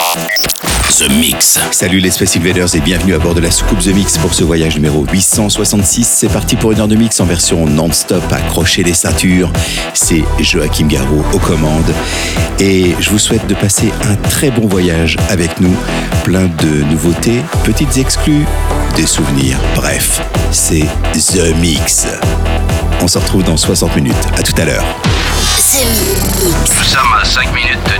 The Mix. Salut les Space Invaders et bienvenue à bord de la soucoupe The Mix pour ce voyage numéro 866. C'est parti pour une heure de mix en version non-stop. Accrochez les ceintures. C'est Joachim Garraud aux commandes. Et je vous souhaite de passer un très bon voyage avec nous. Plein de nouveautés, petites exclus, des souvenirs. Bref, c'est The Mix. On se retrouve dans 60 minutes. À tout à l'heure. Nous sommes à 5 minutes de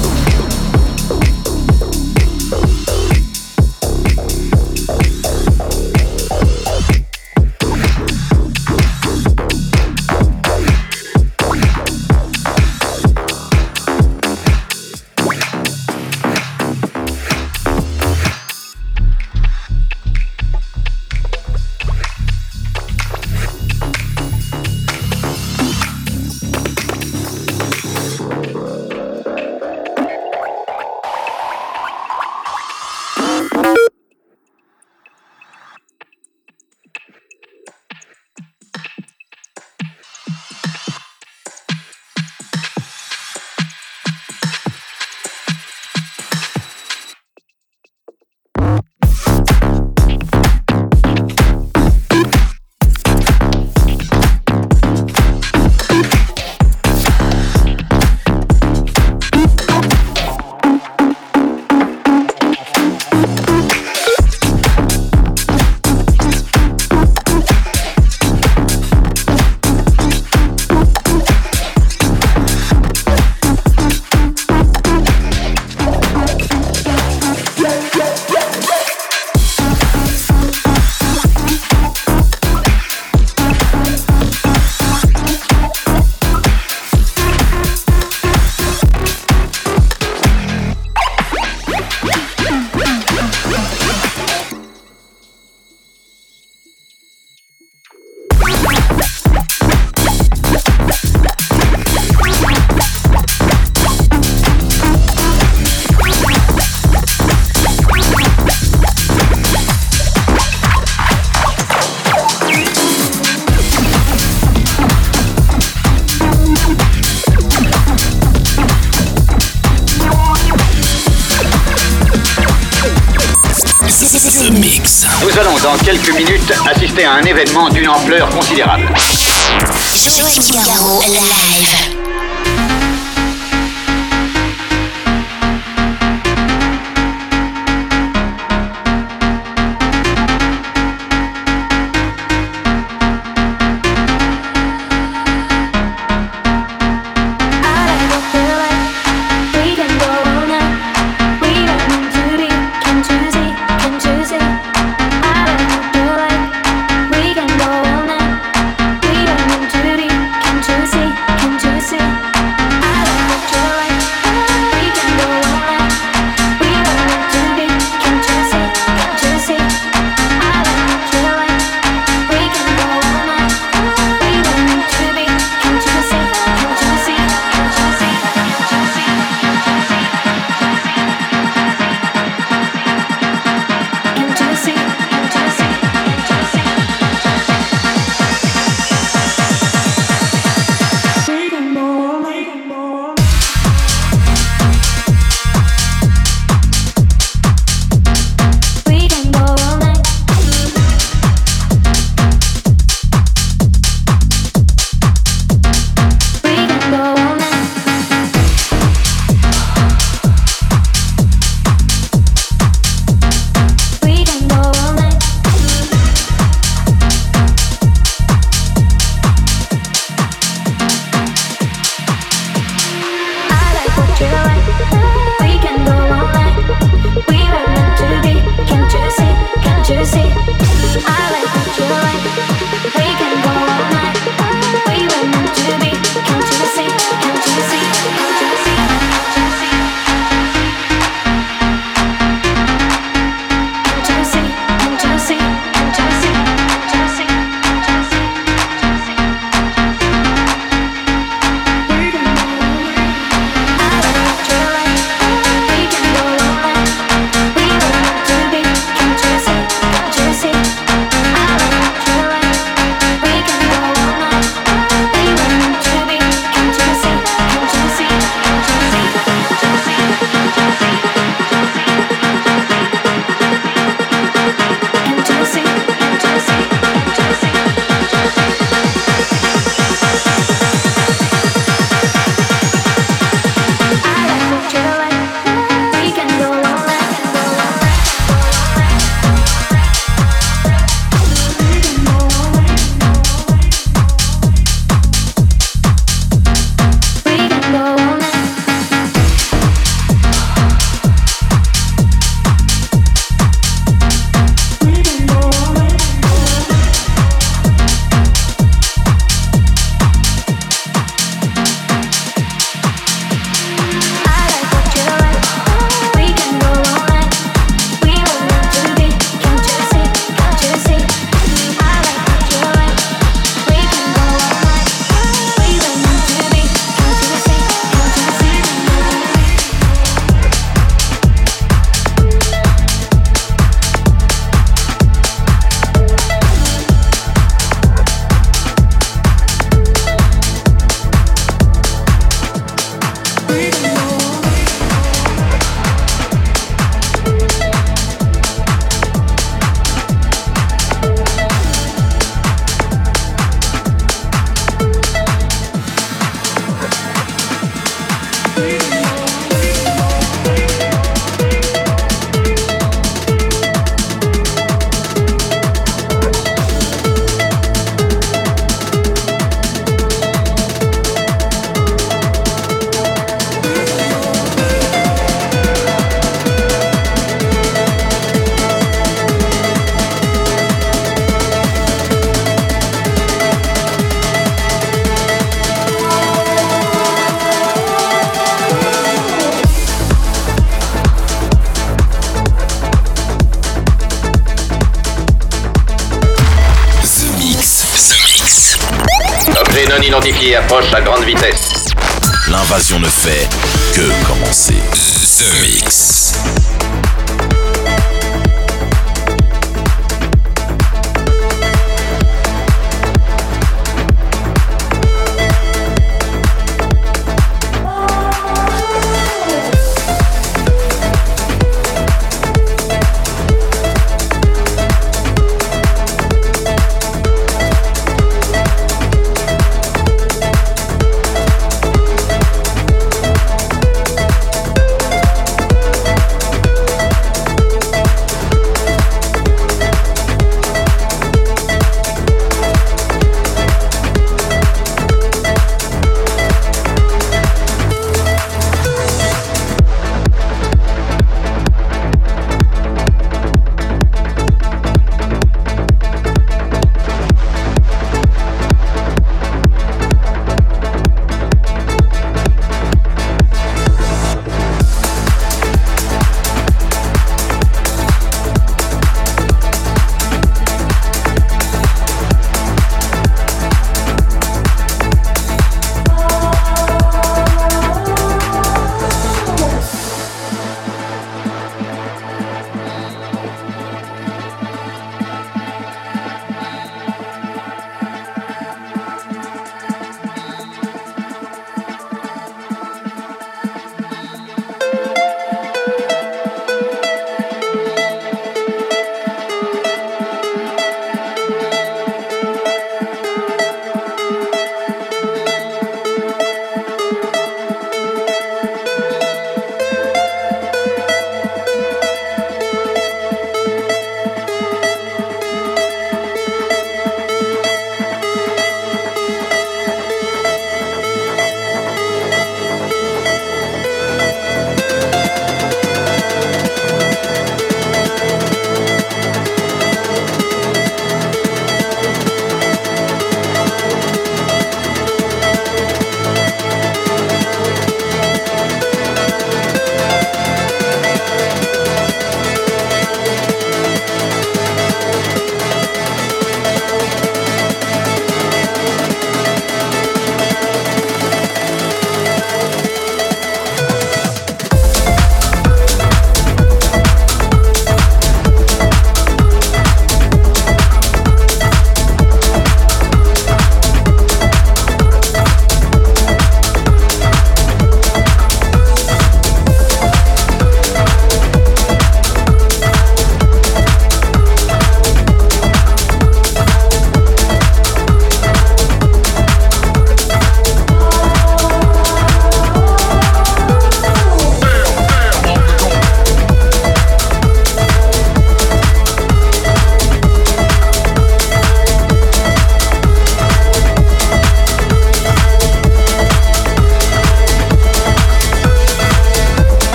D'une ampleur considérable.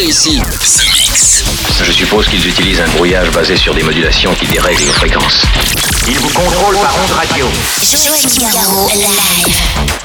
Ici. Je suppose qu'ils utilisent un brouillage basé sur des modulations qui dérèglent nos fréquences. Ils vous contrôlent par onde radio. Joachim Garraud, live.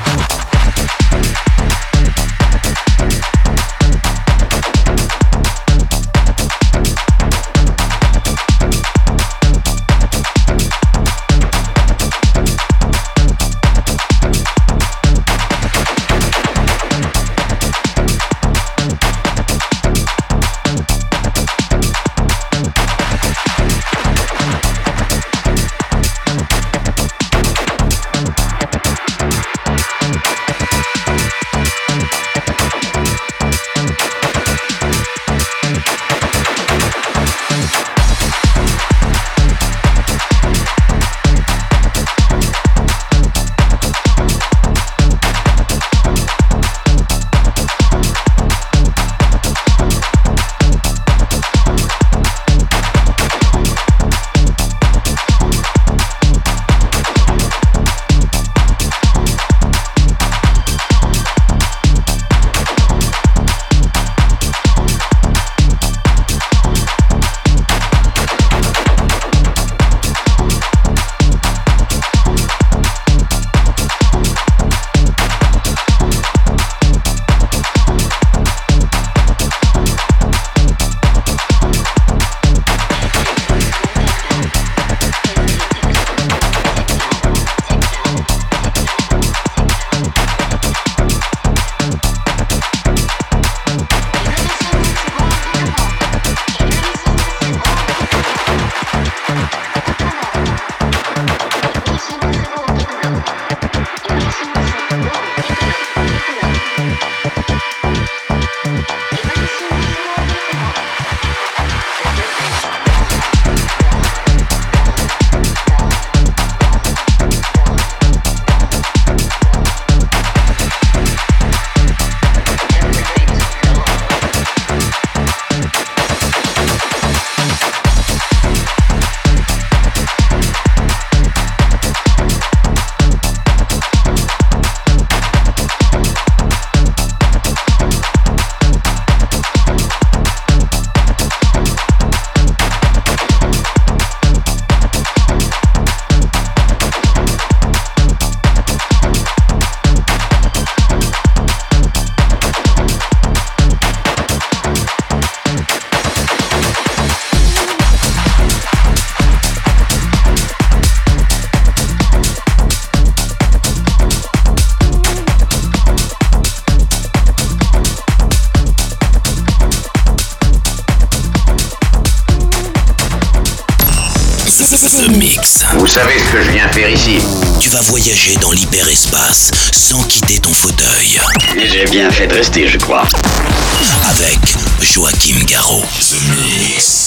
Voyager dans l'hyperespace sans quitter ton fauteuil. J'ai bien fait de rester, je crois. Avec Joachim Garraud. The Mix.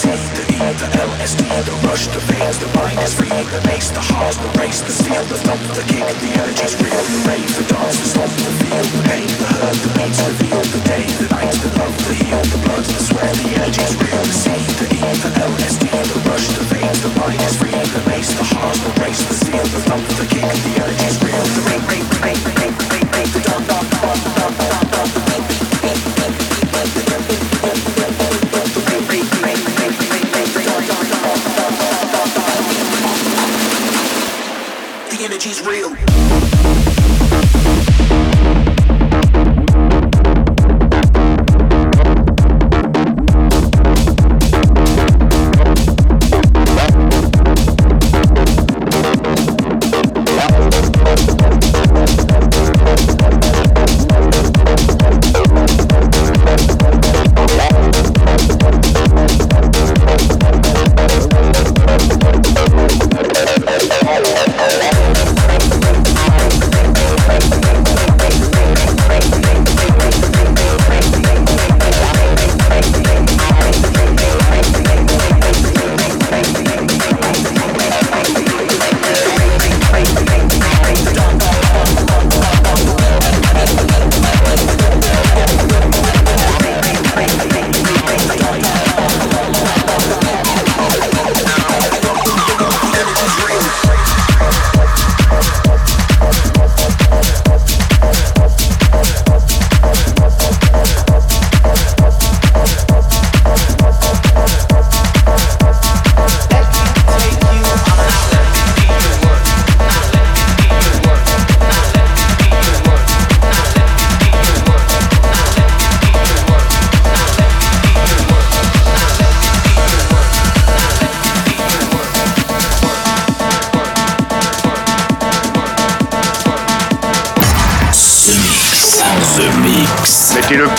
seed, the E, the LSD, the rush, the veins, the mind is free, the bass, the heart, the race, the steel, the thump, the kick, the energy's real, the rave, the dance, the slump, the feel, the pain, the hurt, the beats reveal, the day, the night, the love, the heal, the blood, the sweat, the energy's real, the seed, the E, the LSD, the rush, the veins, the mind is free, the bass, the heart, the race, the steel, the thump, the kick, the energy's real, the ring, ring, ring, ring, ring, ring, ring, the dog, dog. energy's real.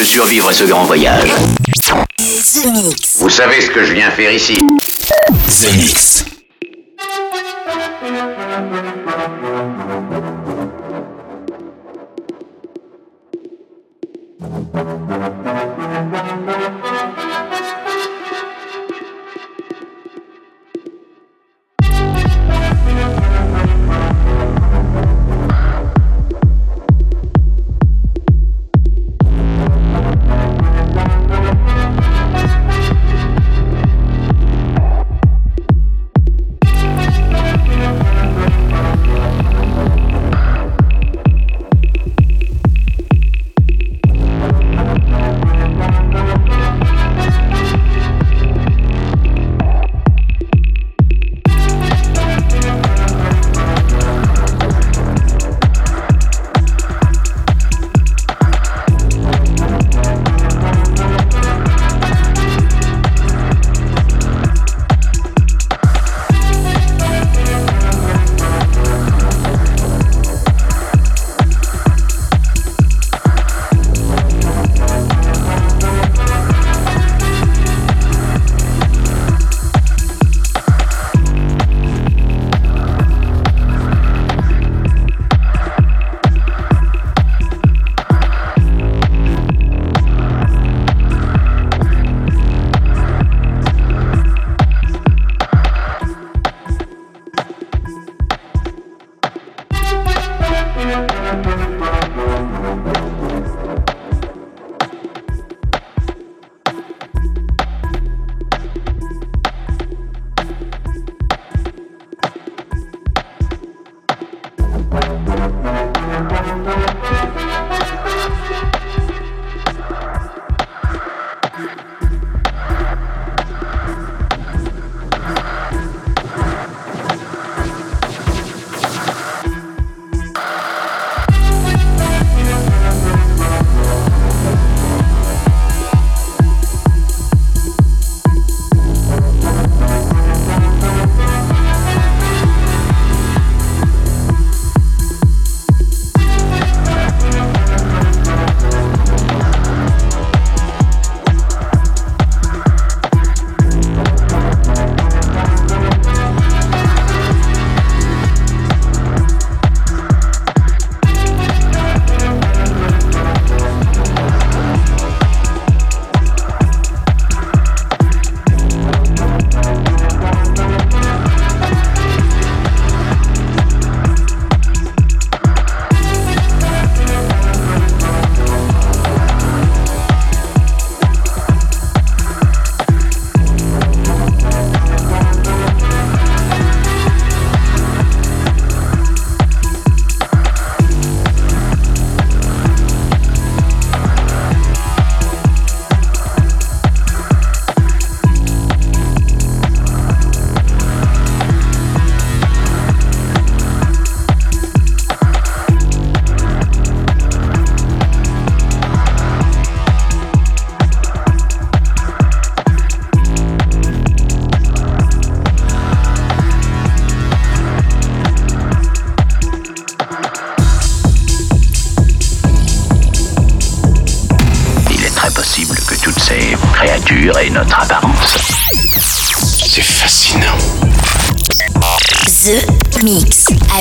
De survivre à ce grand voyage. The Mix. Vous savez ce que je viens faire ici The Mix.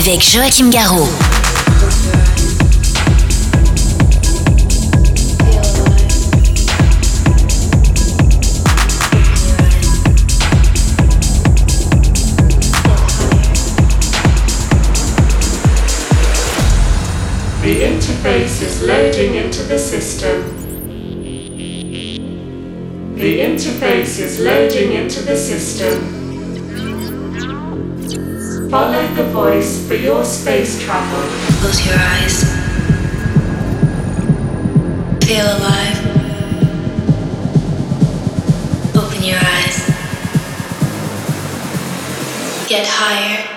Avec Joachim. The interface is loading into the system. The interface is loading into the system. Follow the voice for your space travel. Close your eyes. Feel alive. Open your eyes. Get higher.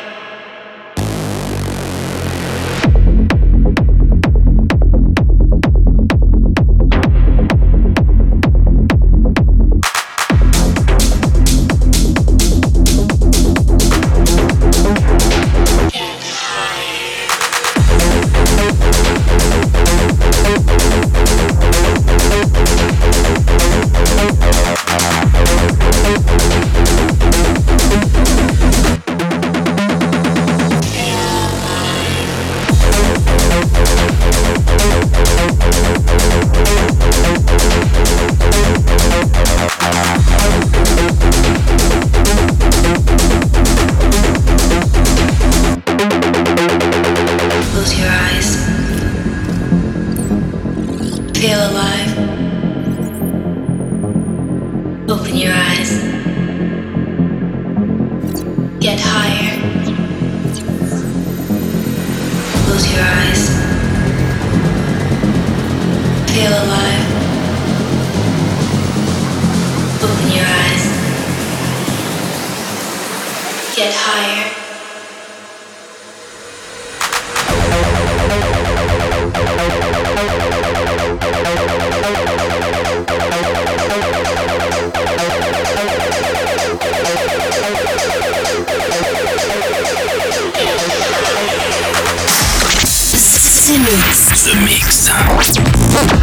The Mix.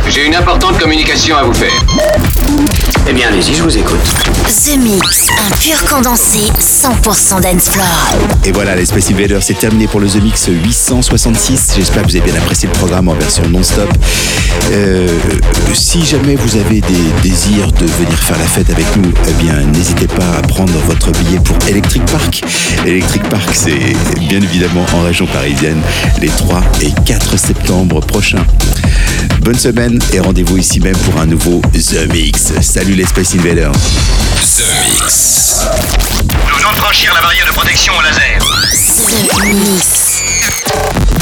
J'ai une importante communication à vous faire. Eh bien, allez-y, je vous écoute. The Mix, un pur condensé 100% dance floor. Et voilà, les Space Invaders, c'est terminé pour le The Mix 866. J'espère que vous avez bien apprécié le programme en version non-stop. Euh, si jamais vous avez des désirs de venir faire la fête avec nous, eh bien, n'hésitez pas à prendre votre billet pour Electric Park. Electric Park, c'est bien évidemment en région parisienne, les 3 et 4 septembre prochains. Bonne semaine et rendez-vous ici même pour un nouveau The Mix. Salut les Space Invaders. The Mix. Nous venons de franchir la barrière de protection au laser. The Mix.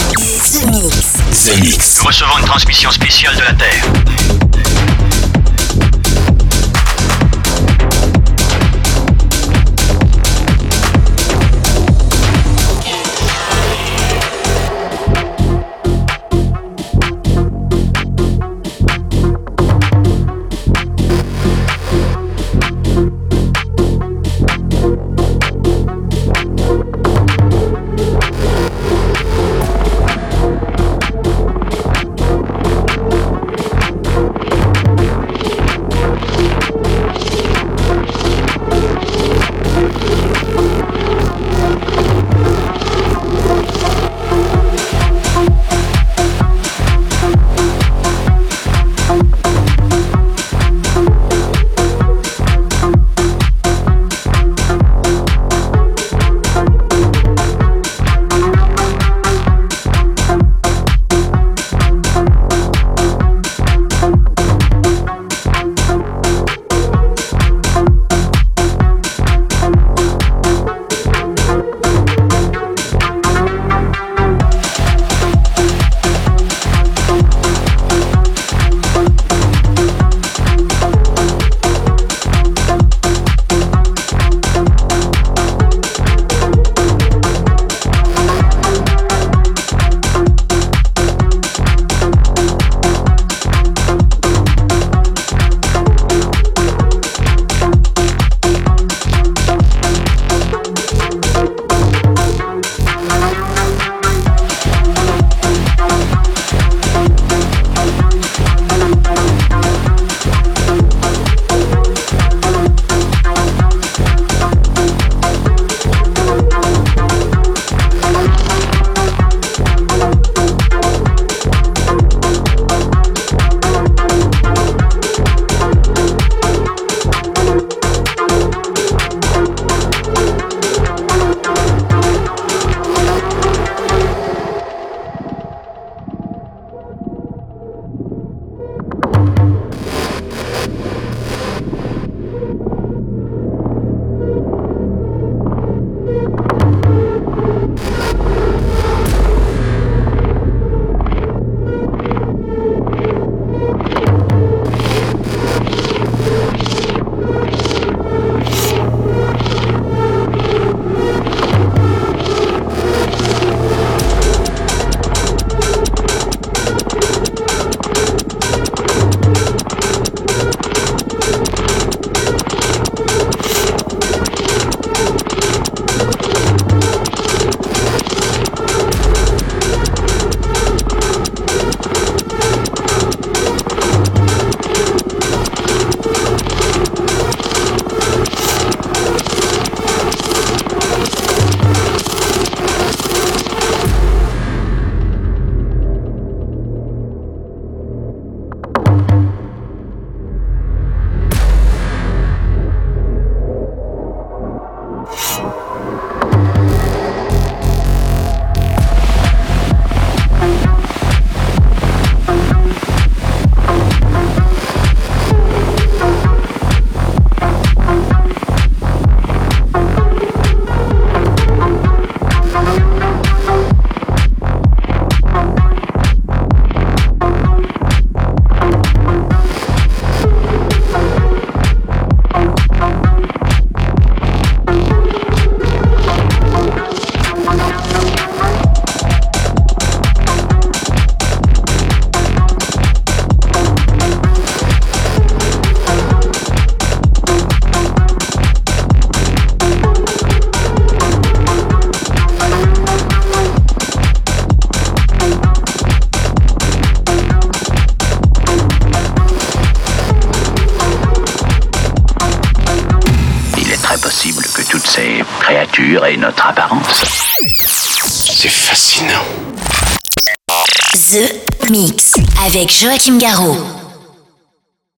The Mix. The Mix. Nous recevons une transmission spéciale de la Terre. Joachim Garraud.